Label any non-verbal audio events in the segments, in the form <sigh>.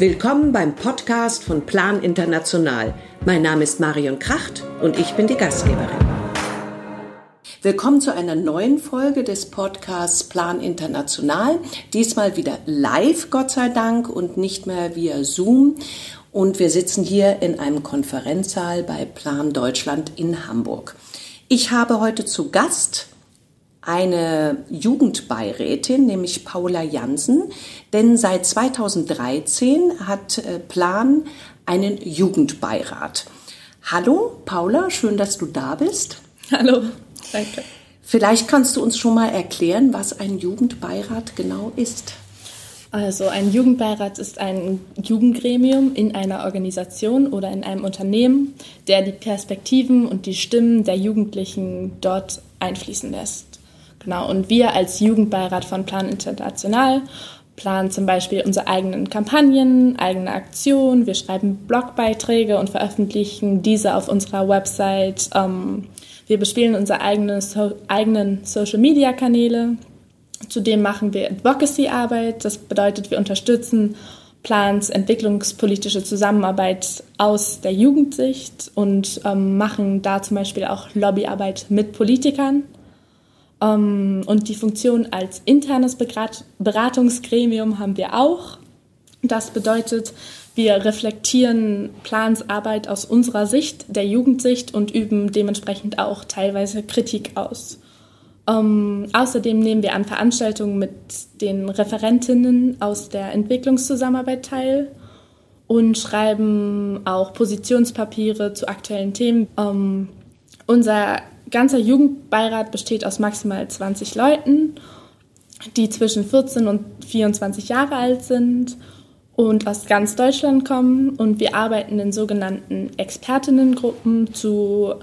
Willkommen beim Podcast von Plan International. Mein Name ist Marion Kracht und ich bin die Gastgeberin. Willkommen zu einer neuen Folge des Podcasts Plan International. Diesmal wieder live, Gott sei Dank, und nicht mehr via Zoom. Und wir sitzen hier in einem Konferenzsaal bei Plan Deutschland in Hamburg. Ich habe heute zu Gast eine Jugendbeirätin, nämlich Paula Jansen, denn seit 2013 hat äh, Plan einen Jugendbeirat. Hallo Paula, schön, dass du da bist. Hallo, danke. Vielleicht kannst du uns schon mal erklären, was ein Jugendbeirat genau ist. Also ein Jugendbeirat ist ein Jugendgremium in einer Organisation oder in einem Unternehmen, der die Perspektiven und die Stimmen der Jugendlichen dort einfließen lässt. Genau, und wir als Jugendbeirat von Plan International planen zum Beispiel unsere eigenen Kampagnen, eigene Aktionen. Wir schreiben Blogbeiträge und veröffentlichen diese auf unserer Website. Ähm, wir bespielen unsere eigene, so, eigenen Social-Media-Kanäle. Zudem machen wir Advocacy-Arbeit. Das bedeutet, wir unterstützen Plans entwicklungspolitische Zusammenarbeit aus der Jugendsicht und ähm, machen da zum Beispiel auch Lobbyarbeit mit Politikern. Ähm, und die Funktion als internes Beratungsgremium haben wir auch. Das bedeutet, wir reflektieren Plansarbeit aus unserer Sicht, der Jugendsicht und üben dementsprechend auch teilweise Kritik aus. Ähm, außerdem nehmen wir an Veranstaltungen mit den Referentinnen aus der Entwicklungszusammenarbeit teil und schreiben auch Positionspapiere zu aktuellen Themen. Ähm, unser ganzer Jugendbeirat besteht aus maximal 20 Leuten, die zwischen 14 und 24 Jahre alt sind und aus ganz Deutschland kommen. Und wir arbeiten in sogenannten Expertinnengruppen zu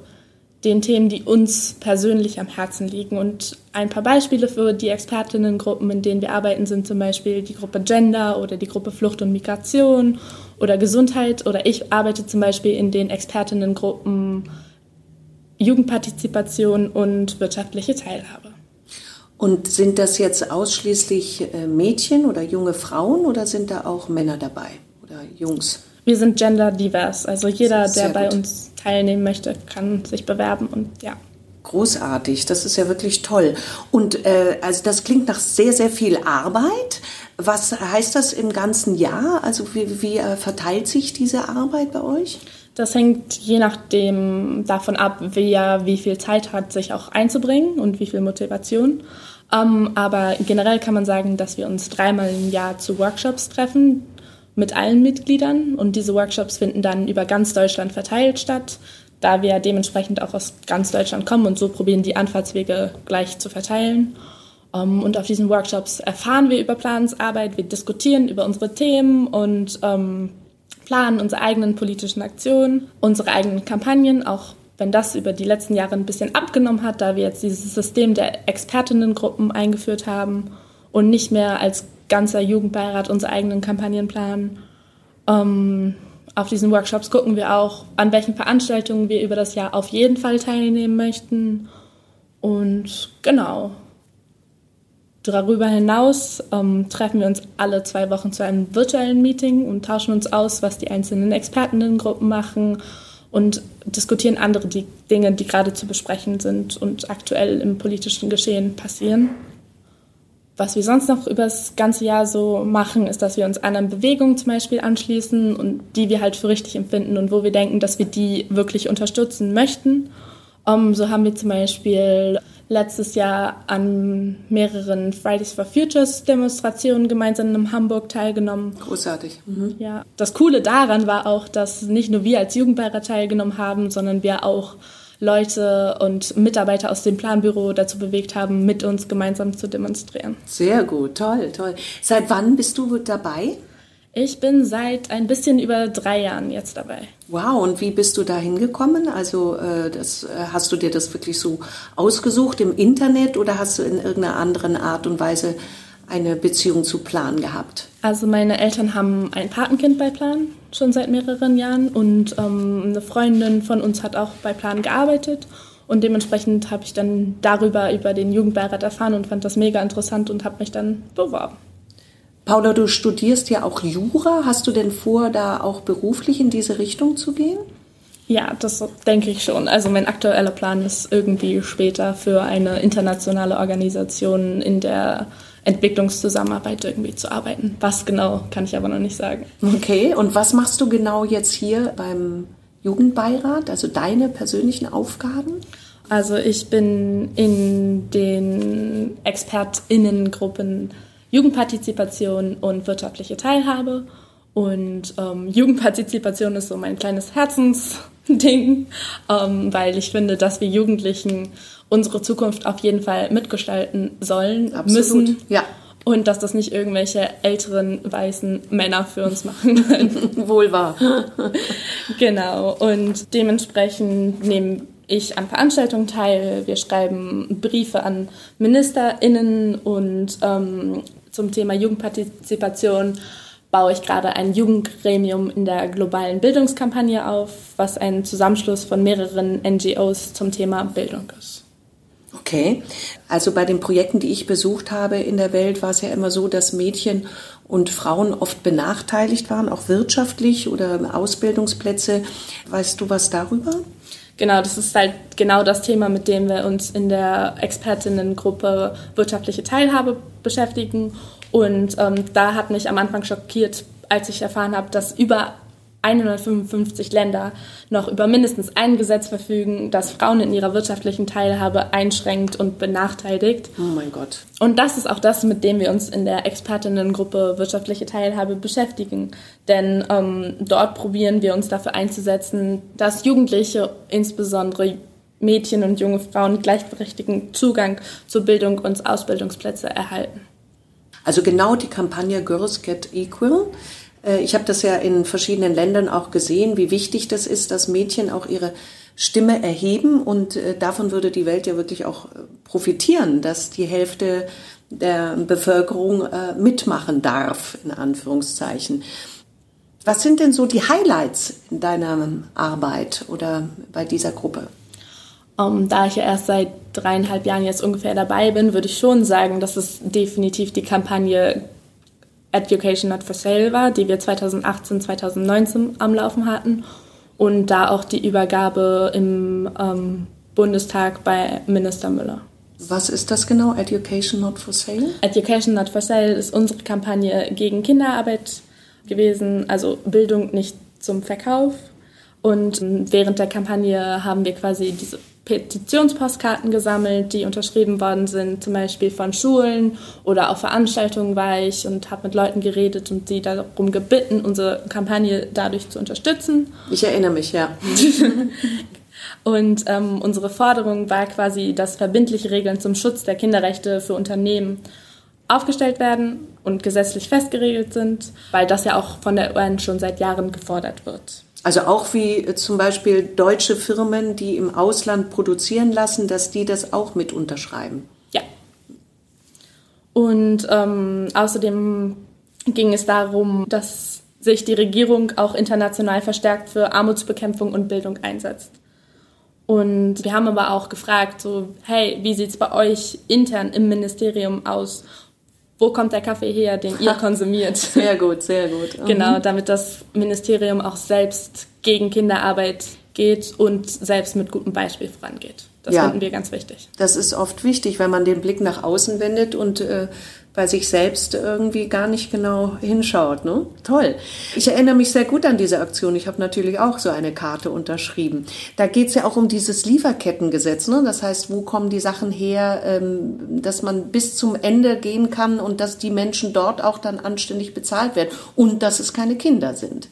den Themen, die uns persönlich am Herzen liegen. Und ein paar Beispiele für die Expertinnengruppen, in denen wir arbeiten, sind zum Beispiel die Gruppe Gender oder die Gruppe Flucht und Migration oder Gesundheit. Oder ich arbeite zum Beispiel in den Expertinnengruppen Jugendpartizipation und wirtschaftliche Teilhabe. Und sind das jetzt ausschließlich äh, Mädchen oder junge Frauen oder sind da auch Männer dabei oder Jungs? Wir sind genderdivers, also jeder, der bei uns teilnehmen möchte, kann sich bewerben und ja. Großartig, das ist ja wirklich toll. Und äh, also das klingt nach sehr, sehr viel Arbeit. Was heißt das im ganzen Jahr? Also wie, wie äh, verteilt sich diese Arbeit bei euch? Das hängt je nachdem davon ab, wer wie viel Zeit hat, sich auch einzubringen und wie viel Motivation. Ähm, aber generell kann man sagen, dass wir uns dreimal im Jahr zu Workshops treffen mit allen Mitgliedern und diese Workshops finden dann über ganz Deutschland verteilt statt, da wir dementsprechend auch aus ganz Deutschland kommen und so probieren die Anfahrtswege gleich zu verteilen. Um, ähm, und auf diesen Workshops erfahren wir über Planungsarbeit, wir diskutieren über unsere Themen und ähm, planen unsere eigenen politischen Aktionen, unsere eigenen Kampagnen, auch wenn das über die letzten Jahre ein bisschen abgenommen hat, da wir jetzt dieses System der Expertinnengruppen eingeführt haben und nicht mehr als ganzer Jugendbeirat unsere eigenen Kampagnen planen. Ähm, auf diesen Workshops gucken wir auch, an welchen Veranstaltungen wir über das Jahr auf jeden Fall teilnehmen möchten. Und genau, Darüber hinaus ähm, treffen wir uns alle zwei Wochen zu einem virtuellen Meeting und tauschen uns aus, was die einzelnen Expertengruppen machen und diskutieren andere die Dinge, die gerade zu besprechen sind und aktuell im politischen Geschehen passieren. Was wir sonst noch über das ganze Jahr so machen, ist, dass wir uns anderen Bewegungen zum Beispiel anschließen und die wir halt für richtig empfinden und wo wir denken, dass wir die wirklich unterstützen möchten. Um, so haben wir zum Beispiel letztes Jahr an mehreren Fridays for Futures Demonstrationen gemeinsam in Hamburg teilgenommen. Großartig. Mhm. Ja. Das Coole daran war auch, dass nicht nur wir als Jugendbeirat teilgenommen haben, sondern wir auch Leute und Mitarbeiter aus dem Planbüro dazu bewegt haben, mit uns gemeinsam zu demonstrieren. Sehr gut, toll, toll. Seit wann bist du dabei? Ich bin seit ein bisschen über drei Jahren jetzt dabei. Wow, und wie bist du da hingekommen? Also äh, das, äh, hast du dir das wirklich so ausgesucht im Internet oder hast du in irgendeiner anderen Art und Weise eine Beziehung zu Plan gehabt? Also meine Eltern haben ein Patenkind bei Plan schon seit mehreren Jahren und ähm, eine Freundin von uns hat auch bei Plan gearbeitet und dementsprechend habe ich dann darüber über den Jugendbeirat erfahren und fand das mega interessant und habe mich dann beworben. Paula, du studierst ja auch Jura. Hast du denn vor, da auch beruflich in diese Richtung zu gehen? Ja, das denke ich schon. Also mein aktueller Plan ist irgendwie später für eine internationale Organisation in der Entwicklungszusammenarbeit irgendwie zu arbeiten. Was genau, kann ich aber noch nicht sagen. Okay, und was machst du genau jetzt hier beim Jugendbeirat, also deine persönlichen Aufgaben? Also ich bin in den Expertinnengruppen Jugendpartizipation und wirtschaftliche Teilhabe. Und ähm, Jugendpartizipation ist so mein kleines Herzensding, <laughs> ähm, weil ich finde, dass wir Jugendlichen unsere Zukunft auf jeden Fall mitgestalten sollen, Absolut. müssen. Ja. Und dass das nicht irgendwelche älteren weißen Männer für uns machen können. <laughs> Wohl wahr. <laughs> genau. Und dementsprechend nehmen ich an Veranstaltungen teil. Wir schreiben Briefe an MinisterInnen und ähm, zum Thema Jugendpartizipation baue ich gerade ein Jugendgremium in der globalen Bildungskampagne auf, was ein Zusammenschluss von mehreren NGOs zum Thema Bildung ist. Okay, also bei den Projekten, die ich besucht habe in der Welt, war es ja immer so, dass Mädchen und Frauen oft benachteiligt waren, auch wirtschaftlich oder Ausbildungsplätze. Weißt du was darüber? Genau, das ist halt genau das Thema, mit dem wir uns in der Expertinnengruppe wirtschaftliche Teilhabe beschäftigen. Und ähm, da hat mich am Anfang schockiert, als ich erfahren habe, dass über 155 Länder noch über mindestens ein Gesetz verfügen, das Frauen in ihrer wirtschaftlichen Teilhabe einschränkt und benachteiligt. Oh mein Gott. Und das ist auch das, mit dem wir uns in der Expertinnengruppe wirtschaftliche Teilhabe beschäftigen. Denn ähm, dort probieren wir uns dafür einzusetzen, dass Jugendliche, insbesondere Mädchen und junge Frauen, gleichberechtigten Zugang zu Bildung und Ausbildungsplätze erhalten. Also genau die Kampagne Girls Get Equal ich habe das ja in verschiedenen Ländern auch gesehen, wie wichtig das ist, dass Mädchen auch ihre Stimme erheben und äh, davon würde die Welt ja wirklich auch äh, profitieren, dass die Hälfte der Bevölkerung mitmachen darf, in Anführungszeichen. Was sind denn so die Highlights in deiner Arbeit oder bei dieser Gruppe? Um, ähm, da ich ja erst seit dreieinhalb Jahren jetzt ungefähr dabei bin, würde ich schon sagen, dass es definitiv die Kampagne Education Not for Sale war, die wir 2018, 2019 am Laufen hatten. Und da auch die Übergabe im ähm, Bundestag bei Minister Müller. Was ist das genau, Education Not for Sale? Education Not for Sale ist unsere Kampagne gegen Kinderarbeit gewesen, also Bildung nicht zum Verkauf. Und während der Kampagne haben wir quasi diese Petitionspostkarten gesammelt, die unterschrieben worden sind, zum Beispiel von Schulen oder auf Veranstaltungen war ich und habe mit Leuten geredet und sie darum gebeten, unsere Kampagne dadurch zu unterstützen. Ich erinnere mich, ja. <laughs> und ähm, unsere Forderung war quasi, dass verbindliche Regeln zum Schutz der Kinderrechte für Unternehmen aufgestellt werden und gesetzlich festgeregelt sind, weil das ja auch von der UN schon seit Jahren gefordert wird. Also auch wie äh, zum Beispiel deutsche Firmen, die im Ausland produzieren lassen, dass die das auch mit unterschreiben. Ja. Und ähm, außerdem ging es darum, dass sich die Regierung auch international verstärkt für Armutsbekämpfung und Bildung einsetzt. Und wir haben aber auch gefragt, so, hey, wie sieht es bei euch intern im Ministerium aus? Wo kommt der Kaffee her, den ihr konsumiert. <laughs> Sehr gut, sehr gut. <laughs> Mhm. Genau, damit das Ministerium auch selbst gegen Kinderarbeit geht und selbst mit gutem Beispiel vorangeht. Das ja, finden wir ganz wichtig. Das ist oft wichtig, wenn man den Blick nach außen wendet und äh, bei sich selbst irgendwie gar nicht genau hinschaut. Ne? Toll. Ich erinnere mich sehr gut an diese Aktion. Ich habe natürlich auch so eine Karte unterschrieben. Da geht es ja auch um dieses Lieferkettengesetz. Ne? Das heißt, wo kommen die Sachen her, ähm, dass man bis zum Ende gehen kann und dass die Menschen dort auch dann anständig bezahlt werden und dass es keine Kinder sind.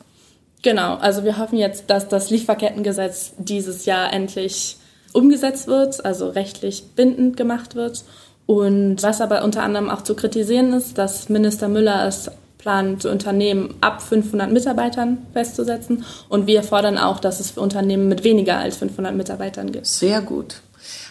Genau, also wir hoffen jetzt, dass das Lieferkettengesetz dieses Jahr endlich umgesetzt wird, also rechtlich bindend gemacht wird und was aber unter anderem auch zu kritisieren ist, dass Minister Müller es plant, Unternehmen ab 500 Mitarbeitern festzusetzen. Und wir fordern auch, dass es für Unternehmen mit weniger als 500 Mitarbeitern gibt. Sehr gut.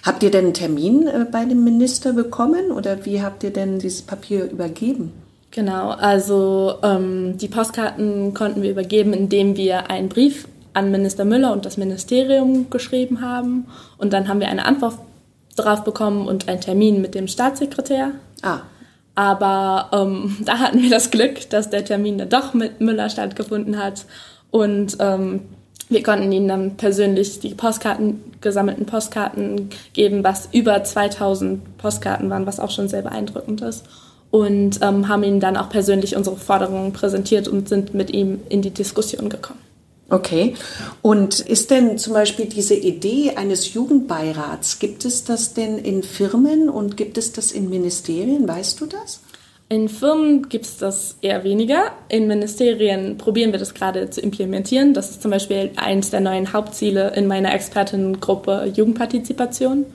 Habt ihr denn einen Termin äh, bei dem Minister bekommen oder wie habt ihr denn dieses Papier übergeben? Genau, also ähm, die Postkarten konnten wir übergeben, indem wir einen Brief an Minister Müller und das Ministerium geschrieben haben. Und dann haben wir eine Antwort drauf bekommen und einen Termin mit dem Staatssekretär. Ah. Aber ähm, <laughs> da hatten wir das Glück, dass der Termin dann doch mit Müller stattgefunden hat. Und ähm, wir konnten ihnen dann persönlich die Postkarten, gesammelten Postkarten geben, was über 2000 Postkarten waren, was auch schon sehr beeindruckend ist. Und ähm, haben ihnen dann auch persönlich unsere Forderungen präsentiert und sind mit ihm in die Diskussion gekommen. Okay. Und ist denn zum Beispiel diese Idee eines Jugendbeirats, gibt es das denn in Firmen und gibt es das in Ministerien? Weißt du das? In Firmen gibt es das eher weniger. In Ministerien probieren wir das gerade zu implementieren. Das ist zum Beispiel eines der neuen Hauptziele in meiner Expertengruppe Jugendpartizipation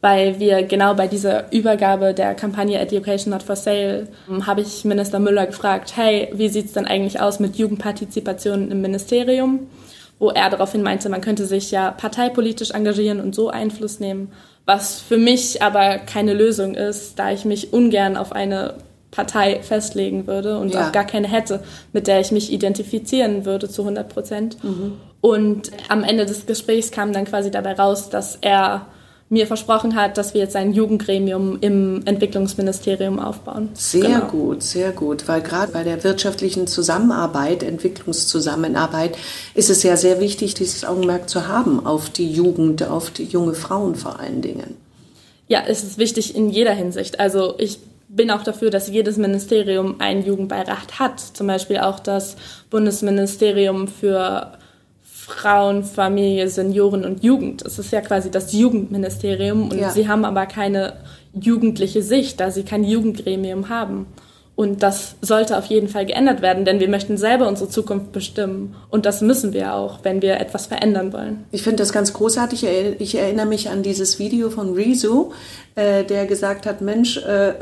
weil wir genau bei dieser Übergabe der Kampagne Education Not for Sale ähm, habe ich Minister Müller gefragt, hey, wie sieht es denn eigentlich aus mit Jugendpartizipation im Ministerium? Wo er daraufhin meinte, man könnte sich ja parteipolitisch engagieren und so Einfluss nehmen, was für mich aber keine Lösung ist, da ich mich ungern auf eine Partei festlegen würde und ja. auch gar keine hätte, mit der ich mich identifizieren würde zu 100 Prozent. Mhm. Und am Ende des Gesprächs kam dann quasi dabei raus, dass er mir versprochen hat, dass wir jetzt ein Jugendgremium im Entwicklungsministerium aufbauen. Sehr genau. gut, sehr gut, weil gerade bei der wirtschaftlichen Zusammenarbeit, Entwicklungszusammenarbeit, ist es ja sehr wichtig, dieses Augenmerk zu haben auf die Jugend, auf die junge Frauen vor allen Dingen. Ja, es ist wichtig in jeder Hinsicht. Also ich bin auch dafür, dass jedes Ministerium einen Jugendbeirat hat. Zum Beispiel auch das Bundesministerium für Frauen, Familie, Senioren und Jugend. Es ist ja quasi das Jugendministerium und ja. sie haben aber keine jugendliche Sicht, da sie kein Jugendgremium haben. Und das sollte auf jeden Fall geändert werden, denn wir möchten selber unsere Zukunft bestimmen. Und das müssen wir auch, wenn wir etwas verändern wollen. Ich finde das ganz großartig. Ich erinnere mich an dieses Video von Rezo, äh, der gesagt hat, Mensch, äh,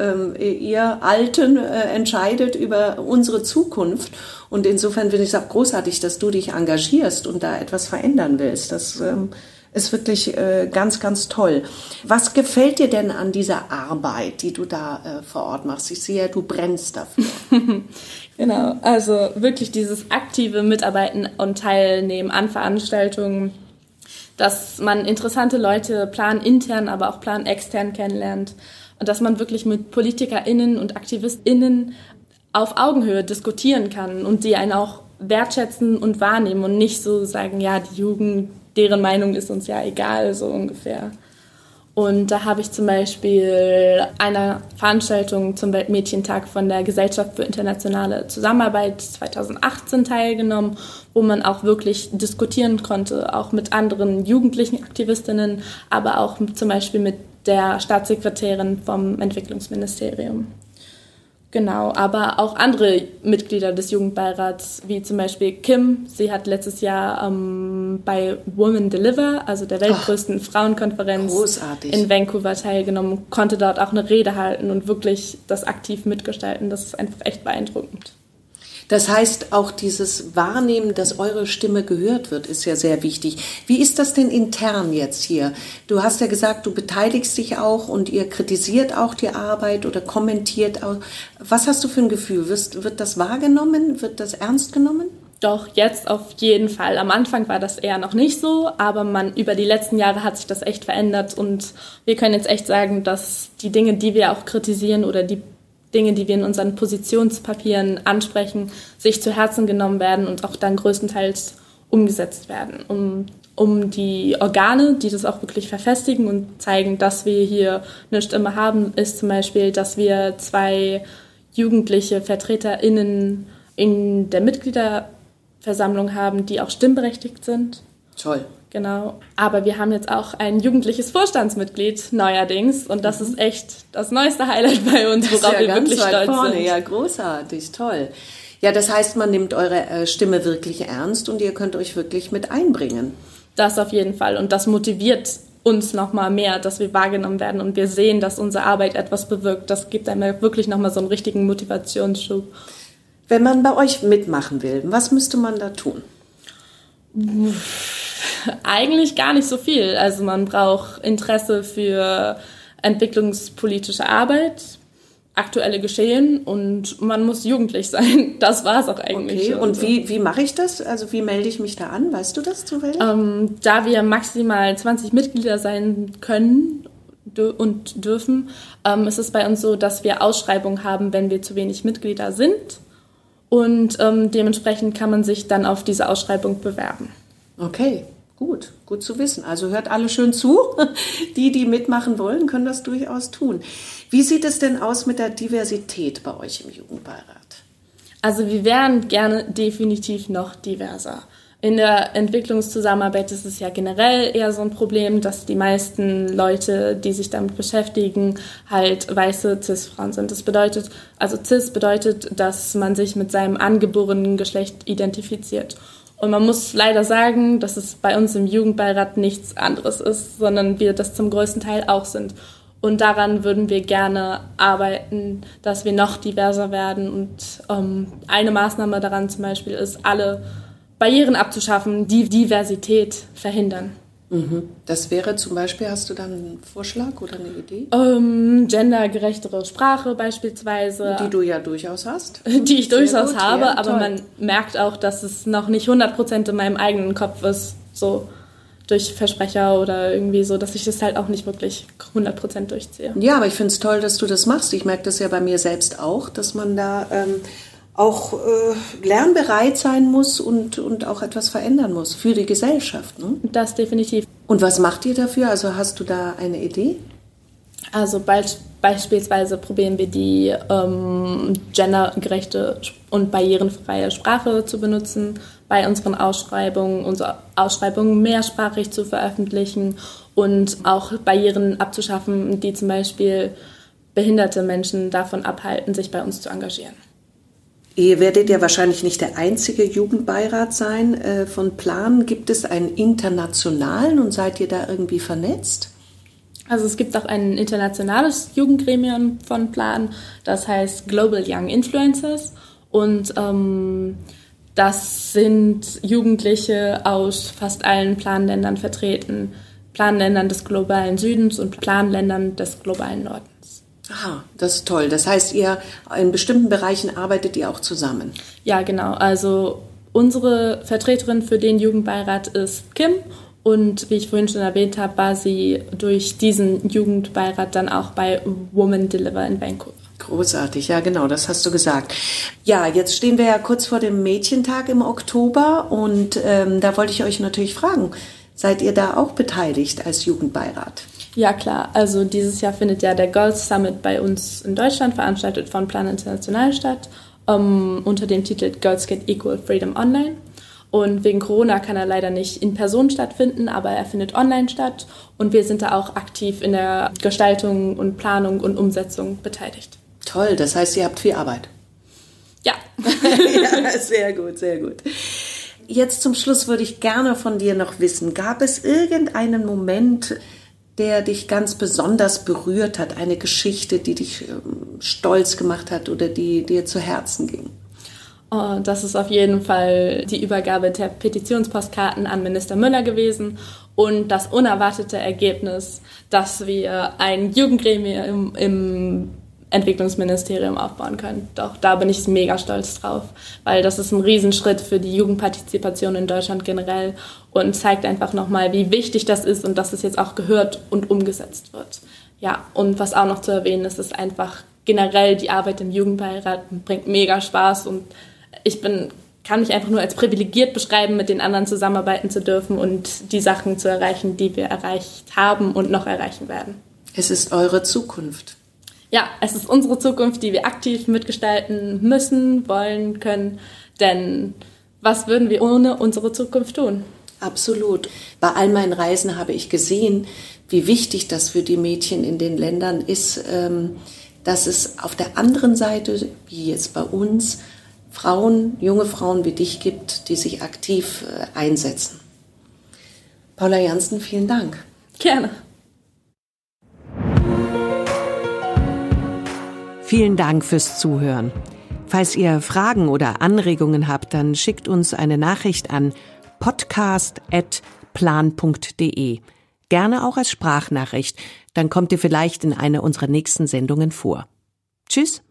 äh, ihr Alten entscheidet über unsere Zukunft. Und insofern finde ich es auch großartig, dass du dich engagierst und da etwas verändern willst. Das ähm, ist wirklich äh, ganz, ganz toll. Was gefällt dir denn an dieser Arbeit, die du da äh, vor Ort machst? Ich sehe, du brennst dafür. <laughs> genau, also wirklich dieses aktive Mitarbeiten und Teilnehmen an Veranstaltungen, dass man interessante Leute planintern, aber auch planextern kennenlernt und dass man wirklich mit PolitikerInnen und AktivistInnen auf Augenhöhe diskutieren kann und die einen auch wertschätzen und wahrnehmen und nicht so sagen, ja, die Jugend deren Meinung ist uns ja egal, so ungefähr. Und da habe ich zum Beispiel einer Veranstaltung zum Weltmädchentag von der Gesellschaft für internationale Zusammenarbeit 2018 teilgenommen, wo man auch wirklich diskutieren konnte, auch mit anderen jugendlichen Aktivistinnen, aber auch zum Beispiel mit der Staatssekretärin vom Entwicklungsministerium. Genau, aber auch andere Mitglieder des Jugendbeirats, wie zum Beispiel Kim. Sie hat letztes Jahr ähm, bei Women Deliver, also der weltgrößten Ach, Frauenkonferenz großartig. in Vancouver teilgenommen, konnte dort auch eine Rede halten und wirklich das aktiv mitgestalten. Das ist einfach echt beeindruckend. Das heißt, auch dieses Wahrnehmen, dass eure Stimme gehört wird, ist ja sehr wichtig. Wie ist das denn intern jetzt hier? Du hast ja gesagt, du beteiligst dich auch und ihr kritisiert auch die Arbeit oder kommentiert auch. Was hast du für ein Gefühl? Wird, wird das wahrgenommen? Wird das ernst genommen? Doch, jetzt auf jeden Fall. Am Anfang war das eher noch nicht so, aber man, über die letzten Jahre hat sich das echt verändert und wir können jetzt echt sagen, dass die Dinge, die wir auch kritisieren oder die Dinge, die wir in unseren Positionspapieren ansprechen, sich zu Herzen genommen werden und auch dann größtenteils umgesetzt werden, um, um die Organe, die das auch wirklich verfestigen und zeigen, dass wir hier eine Stimme haben, ist zum Beispiel, dass wir zwei jugendliche VertreterInnen in der Mitgliederversammlung haben, die auch stimmberechtigt sind. Toll. Genau. Aber wir haben jetzt auch ein jugendliches Vorstandsmitglied neuerdings und das mhm. ist echt das neueste Highlight bei uns, worauf ja wir wirklich stolz vorne. sind. Ja, großartig, toll. Ja, das heißt, man nimmt eure äh, Stimme wirklich ernst und ihr könnt euch wirklich mit einbringen. Das auf jeden Fall und das motiviert uns nochmal mehr, dass wir wahrgenommen werden und wir sehen, dass unsere Arbeit etwas bewirkt. Das gibt einem wirklich nochmal so einen richtigen Motivationsschub. Wenn man bei euch mitmachen will, was müsste man da tun? Eigentlich gar nicht so viel. Also man braucht Interesse für entwicklungspolitische Arbeit, aktuelle Geschehen und man muss jugendlich <laughs> sein. Das war es auch eigentlich. Okay, und so. wie, wie mache ich das? Also wie melde ich mich da an? Weißt du das zufällig? Ähm, da wir maximal 20 Mitglieder sein können, und dürfen. Ähm, es ist bei uns so, dass wir Ausschreibungen haben, wenn wir zu wenig Mitglieder sind. Und ähm, dementsprechend kann man sich dann auf diese Ausschreibung bewerben. Okay, gut, gut zu wissen. Also hört alle schön zu. <laughs> Die, die mitmachen wollen, können das durchaus tun. Wie sieht es denn aus mit der Diversität bei euch im Jugendbeirat? Also wir wären gerne definitiv noch diverser. In der Entwicklungszusammenarbeit ist es ja generell eher so ein Problem, dass die meisten Leute, die sich damit beschäftigen, halt weiße Cis-Frauen sind. Das bedeutet, also Cis bedeutet, dass man sich mit seinem angeborenen Geschlecht identifiziert. Und man muss leider sagen, dass es bei uns im Jugendbeirat nichts anderes ist, sondern wir das zum größten Teil auch sind. Und daran würden wir gerne arbeiten, dass wir noch diverser werden. Und ähm, eine Maßnahme daran zum Beispiel ist, alle Barrieren abzuschaffen, die Diversität verhindern. Mhm. Das wäre zum Beispiel, hast du da einen Vorschlag oder eine Idee? Ähm, gendergerechtere Sprache beispielsweise. Die du ja durchaus hast. <laughs> Die ich durchaus gut, habe, ja, aber man merkt auch, dass es noch nicht 100% in meinem eigenen Kopf ist, so durch Versprecher oder irgendwie so, dass ich das halt auch nicht wirklich 100% durchziehe. Ja, aber ich finde es toll, dass du das machst. Ich merke das ja bei mir selbst auch, dass man da... Ähm, auch äh, lernbereit sein muss und, und auch etwas verändern muss für die Gesellschaft. Ne? Das definitiv. Und was macht ihr dafür? Also hast du da eine Idee? Also be beispielsweise probieren wir die ähm, gendergerechte und barrierenfreie Sprache zu benutzen bei unseren Ausschreibungen, unsere Ausschreibungen mehrsprachig zu veröffentlichen und auch Barrieren abzuschaffen, die zum Beispiel behinderte Menschen davon abhalten, sich bei uns zu engagieren. Ihr werdet ja wahrscheinlich nicht der einzige Jugendbeirat sein äh, von Plan. Gibt es einen internationalen und seid ihr da irgendwie vernetzt? Also es gibt auch ein internationales Jugendgremium von Plan, das heißt Global Young Influencers und ähm, das sind Jugendliche aus fast allen Planländern vertreten, Planländern des globalen Südens und Planländern des globalen Nordens. Aha, das ist toll. Das heißt, ihr in bestimmten Bereichen arbeitet ihr auch zusammen. Ja, genau. Also unsere Vertreterin für den Jugendbeirat ist Kim und wie ich vorhin schon erwähnt habe, war sie durch diesen Jugendbeirat dann auch bei Woman Deliver in Vancouver. Großartig, ja genau, das hast du gesagt. Ja, jetzt stehen wir ja kurz vor dem Mädchentag im Oktober und ähm, da wollte ich euch natürlich fragen, seid ihr da auch beteiligt als Jugendbeirat? Ja, klar. Also dieses Jahr findet ja der Girls Summit bei uns in Deutschland veranstaltet von Plan International statt, um, unter dem Titel Girls Get Equal Freedom Online. Und wegen Corona kann er leider nicht in Person stattfinden, aber er findet online statt. Und wir sind da auch aktiv in der Gestaltung und Planung und Umsetzung beteiligt. Toll, das heißt, ihr habt viel Arbeit. Ja. <laughs> ja, <laughs> sehr gut, sehr gut. Jetzt zum Schluss würde ich gerne von dir noch wissen, gab es irgendeinen Moment, der dich ganz besonders berührt hat, eine Geschichte, die dich ähm, stolz gemacht hat oder die dir zu Herzen ging? Oh, das ist auf jeden Fall die Übergabe der Petitionspostkarten an Minister Müller gewesen und das unerwartete Ergebnis, dass wir ein Jugendgremium im, im Entwicklungsministerium aufbauen können. Doch da bin ich mega stolz drauf, weil das ist ein Riesenschritt für die Jugendpartizipation in Deutschland generell und zeigt einfach nochmal, wie wichtig das ist und dass es jetzt auch gehört und umgesetzt wird. Ja, und was auch noch zu erwähnen ist, ist einfach generell die Arbeit im Jugendbeirat bringt mega Spaß und ich bin kann mich einfach nur als privilegiert beschreiben, mit den anderen zusammenarbeiten zu dürfen und die Sachen zu erreichen, die wir erreicht haben und noch erreichen werden. Es ist eure Zukunft ja, es ist unsere Zukunft, die wir aktiv mitgestalten müssen, wollen, können. Denn was würden wir ohne unsere Zukunft tun? Absolut. Bei all meinen Reisen habe ich gesehen, wie wichtig das für die Mädchen in den Ländern ist, ähm, dass es auf der anderen Seite, wie jetzt bei uns, Frauen, junge Frauen wie dich gibt, die sich aktiv äh, einsetzen. Paula Janssen, vielen Dank. Gerne. Vielen Dank fürs Zuhören. Falls ihr Fragen oder Anregungen habt, dann schickt uns eine Nachricht an podcast.plan.de. Gerne auch als Sprachnachricht, dann kommt ihr vielleicht in einer unserer nächsten Sendungen vor. Tschüss.